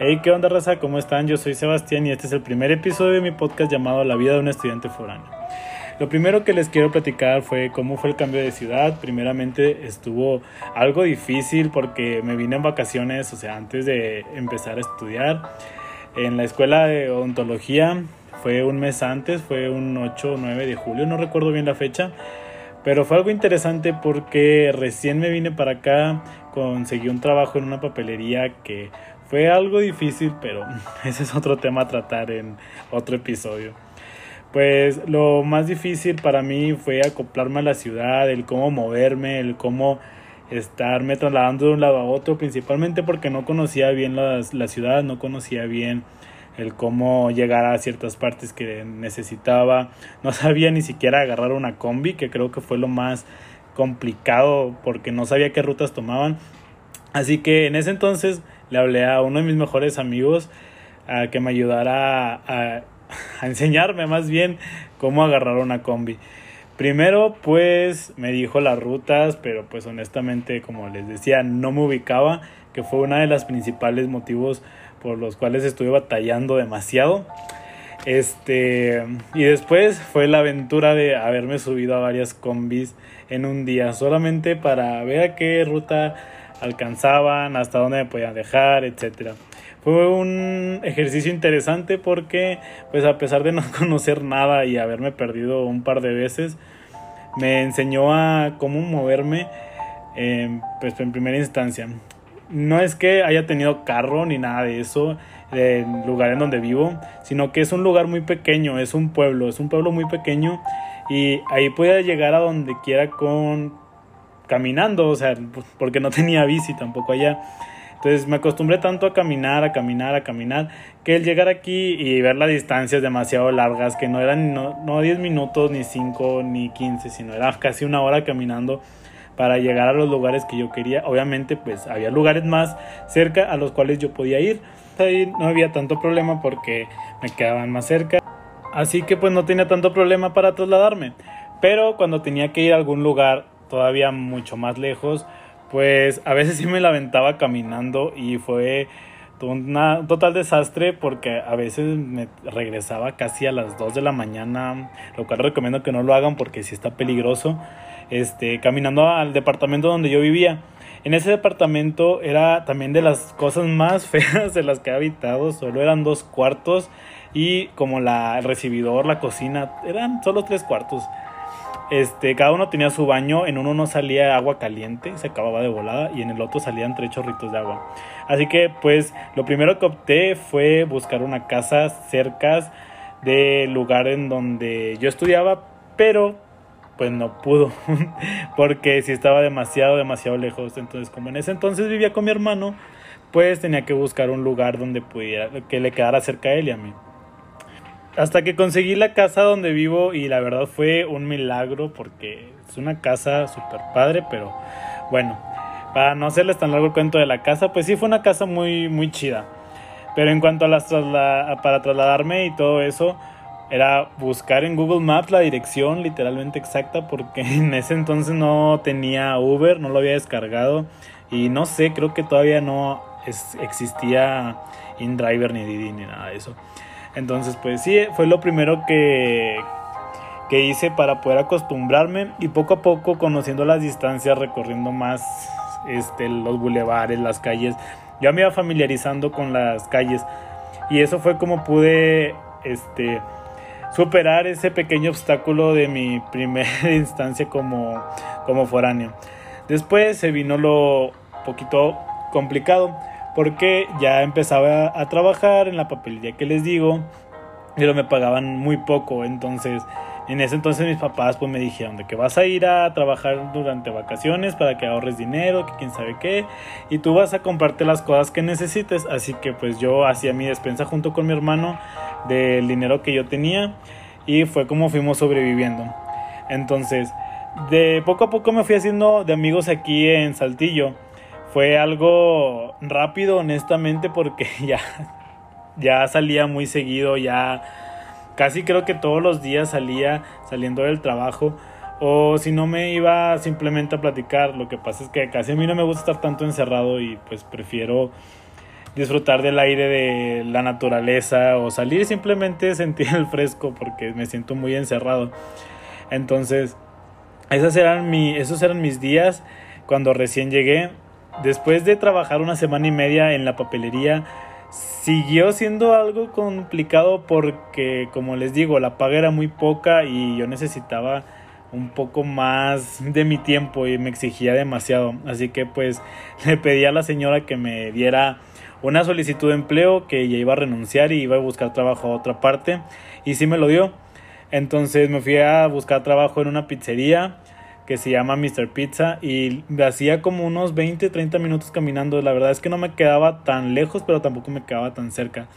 Hey, ¿qué onda, raza? ¿Cómo están? Yo soy Sebastián y este es el primer episodio de mi podcast llamado La vida de un estudiante foráneo. Lo primero que les quiero platicar fue cómo fue el cambio de ciudad. Primeramente estuvo algo difícil porque me vine en vacaciones, o sea, antes de empezar a estudiar en la escuela de odontología. Fue un mes antes, fue un 8 o 9 de julio, no recuerdo bien la fecha. Pero fue algo interesante porque recién me vine para acá, conseguí un trabajo en una papelería que fue algo difícil, pero ese es otro tema a tratar en otro episodio. Pues lo más difícil para mí fue acoplarme a la ciudad, el cómo moverme, el cómo estarme trasladando de un lado a otro, principalmente porque no conocía bien la, la ciudad, no conocía bien el cómo llegar a ciertas partes que necesitaba. No sabía ni siquiera agarrar una combi, que creo que fue lo más complicado porque no sabía qué rutas tomaban. Así que en ese entonces le hablé a uno de mis mejores amigos a que me ayudara a, a enseñarme más bien cómo agarrar una combi. Primero, pues me dijo las rutas, pero pues honestamente, como les decía, no me ubicaba, que fue una de las principales motivos por los cuales estuve batallando demasiado. Este, y después fue la aventura de haberme subido a varias combis en un día, solamente para ver a qué ruta alcanzaban, hasta dónde me podían dejar, etcétera. Fue un ejercicio interesante porque, pues a pesar de no conocer nada y haberme perdido un par de veces, me enseñó a cómo moverme, pues en primera instancia. No es que haya tenido carro ni nada de eso, el lugar en donde vivo, sino que es un lugar muy pequeño, es un pueblo, es un pueblo muy pequeño y ahí puede llegar a donde quiera con caminando, o sea, porque no tenía bici tampoco allá. Entonces me acostumbré tanto a caminar, a caminar, a caminar, que el llegar aquí y ver las distancias demasiado largas, que no eran no, no 10 minutos, ni 5, ni 15, sino era casi una hora caminando para llegar a los lugares que yo quería. Obviamente pues había lugares más cerca a los cuales yo podía ir. Ahí no había tanto problema porque me quedaban más cerca. Así que pues no tenía tanto problema para trasladarme. Pero cuando tenía que ir a algún lugar todavía mucho más lejos, pues a veces sí me la aventaba caminando y fue un total desastre porque a veces me regresaba casi a las 2 de la mañana, lo cual recomiendo que no lo hagan porque sí está peligroso, este, caminando al departamento donde yo vivía. En ese departamento era también de las cosas más feas de las que he habitado, solo eran dos cuartos y como la, el recibidor, la cocina, eran solo tres cuartos. Este, cada uno tenía su baño, en uno no salía agua caliente, se acababa de volada, y en el otro salían tres chorritos de agua. Así que, pues, lo primero que opté fue buscar una casa cerca del lugar en donde yo estudiaba, pero pues no pudo, porque si estaba demasiado, demasiado lejos. Entonces, como en ese entonces vivía con mi hermano, pues tenía que buscar un lugar donde pudiera, que le quedara cerca a él y a mí hasta que conseguí la casa donde vivo y la verdad fue un milagro porque es una casa súper padre, pero bueno, para no hacerles tan largo el cuento de la casa, pues sí fue una casa muy, muy chida. Pero en cuanto a las para trasladarme y todo eso, era buscar en Google Maps la dirección literalmente exacta porque en ese entonces no tenía Uber, no lo había descargado y no sé, creo que todavía no existía InDriver ni Didi ni nada de eso. Entonces, pues sí, fue lo primero que, que hice para poder acostumbrarme y poco a poco conociendo las distancias, recorriendo más este, los bulevares, las calles, ya me iba familiarizando con las calles y eso fue como pude este, superar ese pequeño obstáculo de mi primera instancia como, como foráneo. Después se vino lo poquito complicado porque ya empezaba a trabajar en la papelería que les digo, pero me pagaban muy poco, entonces en ese entonces mis papás pues me dijeron de que vas a ir a trabajar durante vacaciones para que ahorres dinero, que quién sabe qué, y tú vas a comprarte las cosas que necesites, así que pues yo hacía mi despensa junto con mi hermano del dinero que yo tenía y fue como fuimos sobreviviendo. Entonces, de poco a poco me fui haciendo de amigos aquí en Saltillo fue algo rápido, honestamente, porque ya, ya salía muy seguido, ya casi creo que todos los días salía saliendo del trabajo. O si no me iba simplemente a platicar, lo que pasa es que casi a mí no me gusta estar tanto encerrado y pues prefiero disfrutar del aire de la naturaleza o salir simplemente sentir el fresco porque me siento muy encerrado. Entonces, esas eran mi, esos eran mis días cuando recién llegué. Después de trabajar una semana y media en la papelería, siguió siendo algo complicado porque, como les digo, la paga era muy poca y yo necesitaba un poco más de mi tiempo y me exigía demasiado. Así que pues le pedí a la señora que me diera una solicitud de empleo que ella iba a renunciar y iba a buscar trabajo a otra parte y sí me lo dio. Entonces me fui a buscar trabajo en una pizzería que se llama Mr. Pizza y hacía como unos 20, 30 minutos caminando. La verdad es que no me quedaba tan lejos, pero tampoco me quedaba tan cerca.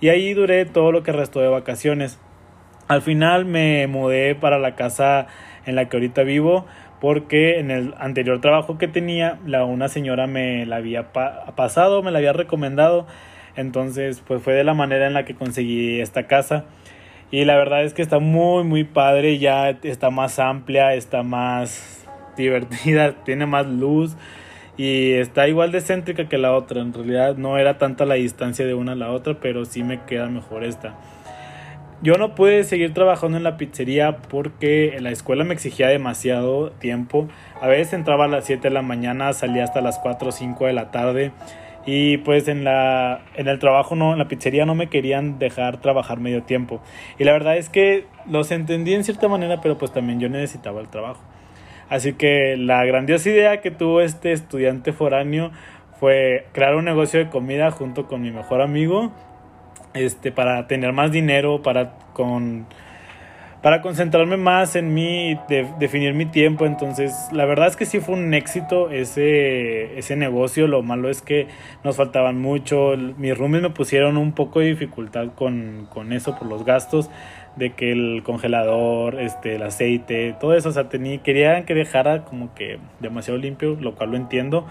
Y ahí duré todo lo que restó de vacaciones. Al final me mudé para la casa en la que ahorita vivo porque en el anterior trabajo que tenía la una señora me la había pasado, me la había recomendado. Entonces, pues fue de la manera en la que conseguí esta casa. Y la verdad es que está muy, muy padre, ya está más amplia, está más divertida, tiene más luz y está igual de céntrica que la otra. En realidad no era tanta la distancia de una a la otra, pero sí me queda mejor esta. Yo no pude seguir trabajando en la pizzería porque la escuela me exigía demasiado tiempo. A veces entraba a las 7 de la mañana, salía hasta las 4 o 5 de la tarde y pues en la en el trabajo no en la pizzería no me querían dejar trabajar medio tiempo. Y la verdad es que los entendí en cierta manera pero pues también yo necesitaba el trabajo. Así que la grandiosa idea que tuvo este estudiante foráneo fue crear un negocio de comida junto con mi mejor amigo este para tener más dinero para con para concentrarme más en mí, de, definir mi tiempo. Entonces, la verdad es que sí fue un éxito ese, ese negocio. Lo malo es que nos faltaban mucho. Mis roomies me pusieron un poco de dificultad con, con eso por los gastos de que el congelador, este, el aceite, todo eso, o sea, tenía, querían que dejara como que demasiado limpio, lo cual lo entiendo,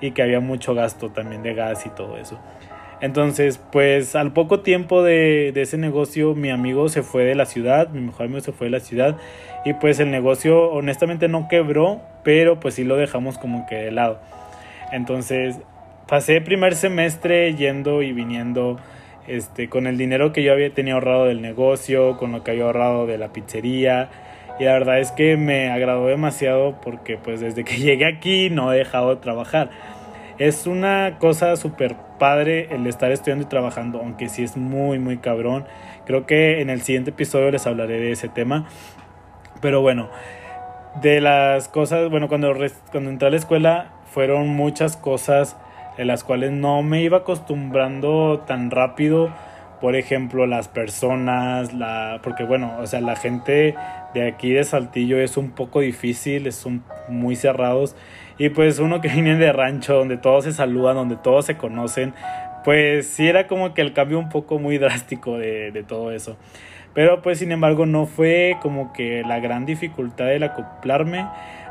y que había mucho gasto también de gas y todo eso. Entonces, pues al poco tiempo de, ese negocio, mi amigo se fue de la ciudad, mi mejor amigo se fue de la ciudad y pues el negocio honestamente no quebró, pero pues sí lo dejamos como que de lado. Entonces, pasé el primer semestre yendo y viniendo este, con el dinero que yo había tenido ahorrado del negocio, con lo que había ahorrado de la pizzería. Y la verdad es que me agradó demasiado porque pues desde que llegué aquí no he dejado de trabajar. Es una cosa súper padre el estar estudiando y trabajando, aunque sí es muy, muy cabrón. Creo que en el siguiente episodio les hablaré de ese tema. Pero bueno, de las cosas, bueno, cuando, cuando entré a la escuela fueron muchas cosas en las cuales no me iba acostumbrando tan rápido. Por ejemplo, las personas, la, porque bueno, o sea, la gente de aquí de Saltillo es un poco difícil, son muy cerrados y pues uno que viene de rancho, donde todos se saludan, donde todos se conocen, pues sí era como que el cambio un poco muy drástico de, de todo eso. Pero pues sin embargo no fue como que la gran dificultad el acoplarme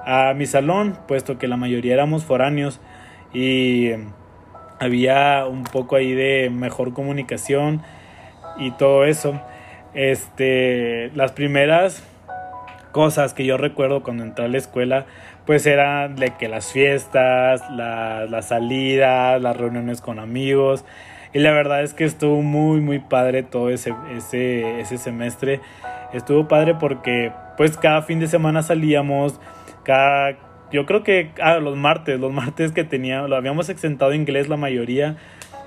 a mi salón, puesto que la mayoría éramos foráneos y había un poco ahí de mejor comunicación y todo eso. Este, las primeras cosas que yo recuerdo cuando entré a la escuela pues eran de que las fiestas, las salidas, las reuniones con amigos. Y la verdad es que estuvo muy, muy padre todo ese, ese, ese semestre. Estuvo padre porque pues cada fin de semana salíamos, cada, yo creo que ah, los martes, los martes que tenía, lo habíamos exentado inglés la mayoría.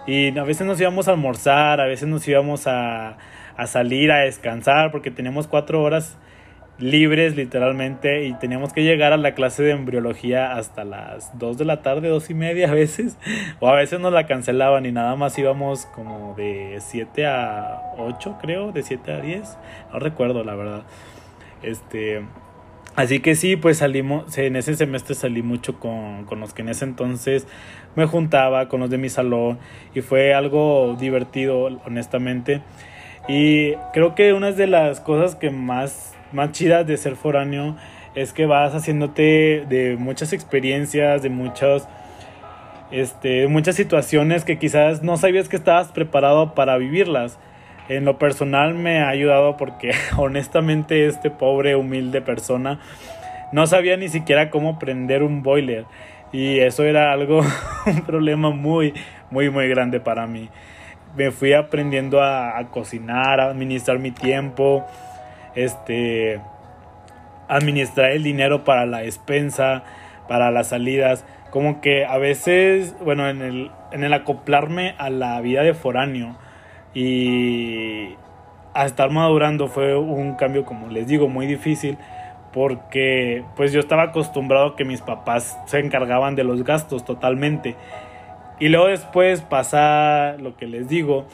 Y a veces nos íbamos a almorzar, a veces nos íbamos a, a salir a descansar porque teníamos cuatro horas libres literalmente y teníamos que llegar a la clase de embriología hasta las 2 de la tarde, dos y media a veces, o a veces nos la cancelaban y nada más íbamos como de 7 a 8 creo, de 7 a 10, no recuerdo la verdad. Este, así que sí, pues salimos, en ese semestre salí mucho con, con los que en ese entonces me juntaba, con los de mi salón y fue algo divertido honestamente. Y creo que una de las cosas que más más chidas de ser foráneo es que vas haciéndote de muchas experiencias, de muchas, este, muchas situaciones que quizás no sabías que estabas preparado para vivirlas. En lo personal me ha ayudado porque honestamente este pobre humilde persona no sabía ni siquiera cómo prender un boiler y eso era algo un problema muy muy, muy grande para mí. Me fui aprendiendo a, a cocinar, a administrar mi tiempo, este, administrar el dinero para la despensa, para las salidas. Como que a veces, bueno, en el, en el acoplarme a la vida de foráneo y a estar madurando fue un cambio, como les digo, muy difícil porque pues yo estaba acostumbrado a que mis papás se encargaban de los gastos totalmente. Y luego después pasa lo que les digo,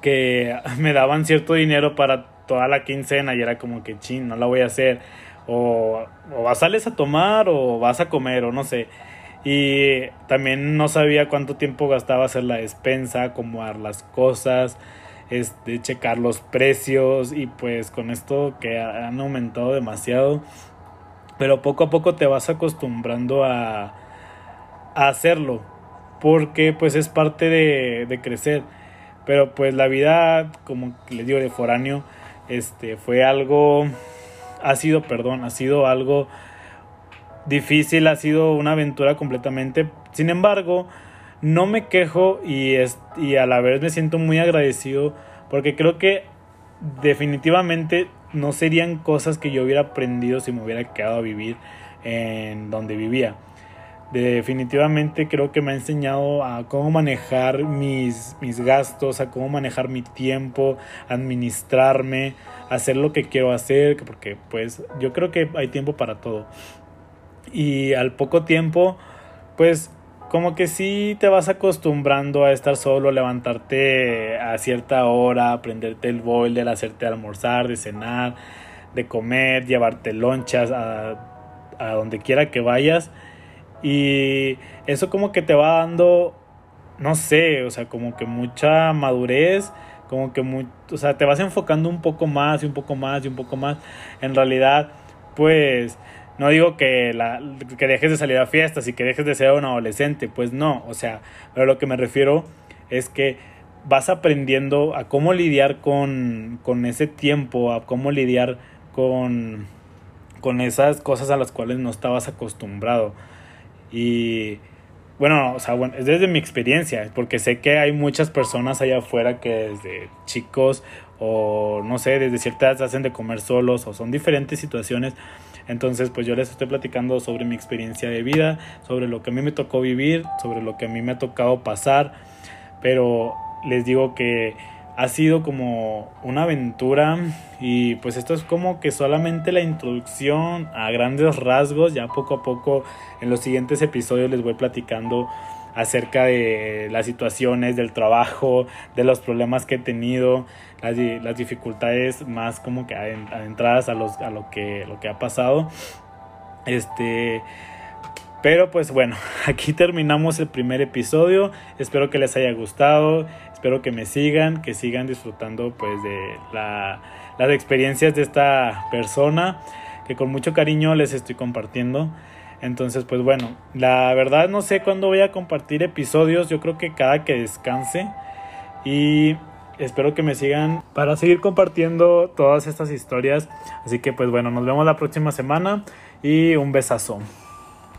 que me daban cierto dinero para toda la quincena y era como que chin, no la voy a hacer. O, o sales a tomar o vas a comer o no sé. Y también no sabía cuánto tiempo gastaba hacer la despensa, acomodar las cosas este, checar los precios y pues con esto que han aumentado demasiado, pero poco a poco te vas acostumbrando a, a hacerlo, porque pues es parte de, de, crecer, pero pues la vida, como les digo, de foráneo, este, fue algo, ha sido, perdón, ha sido algo difícil, ha sido una aventura completamente, sin embargo, no me quejo y, es, y a la vez me siento muy agradecido porque creo que definitivamente no serían cosas que yo hubiera aprendido si me hubiera quedado a vivir en donde vivía. Definitivamente creo que me ha enseñado a cómo manejar mis, mis gastos, a cómo manejar mi tiempo, administrarme, hacer lo que quiero hacer, porque pues yo creo que hay tiempo para todo. Y al poco tiempo, pues como que sí te vas acostumbrando a estar solo, levantarte a cierta hora, prenderte el boiler, hacerte almorzar, de cenar, de comer, llevarte lonchas a, a donde quiera que vayas. Y eso como que te va dando, no sé, o sea, como que mucha madurez, como que, muy, o sea, te vas enfocando un poco más y un poco más y un poco más. En realidad, pues no digo que, la, que dejes de salir a fiestas y que dejes de ser un adolescente, pues no, o sea, pero lo que me refiero es que vas aprendiendo a cómo lidiar con, con ese tiempo, a cómo lidiar con, con esas cosas a las cuales no estabas acostumbrado. Y bueno, o sea, bueno, es desde mi experiencia, porque sé que hay muchas personas allá afuera que desde chicos o no sé, desde cierta edad hacen de comer solos o son diferentes situaciones. Entonces, pues yo les estoy platicando sobre mi experiencia de vida, sobre lo que a mí me tocó vivir, sobre lo que a mí me ha tocado pasar, pero les digo que ha sido como una aventura y pues esto es como que solamente la introducción a grandes rasgos, ya poco a poco en los siguientes episodios les voy platicando acerca de las situaciones del trabajo, de los problemas que he tenido, las, las dificultades más como que adentradas a, los, a lo, que, lo que ha pasado. Este, pero pues bueno, aquí terminamos el primer episodio. Espero que les haya gustado. Espero que me sigan, que sigan disfrutando pues de la, las experiencias de esta persona que con mucho cariño les estoy compartiendo. Entonces, pues bueno, la verdad no sé cuándo voy a compartir episodios. Yo creo que cada que descanse. Y espero que me sigan para seguir compartiendo todas estas historias. Así que pues bueno, nos vemos la próxima semana y un besazo.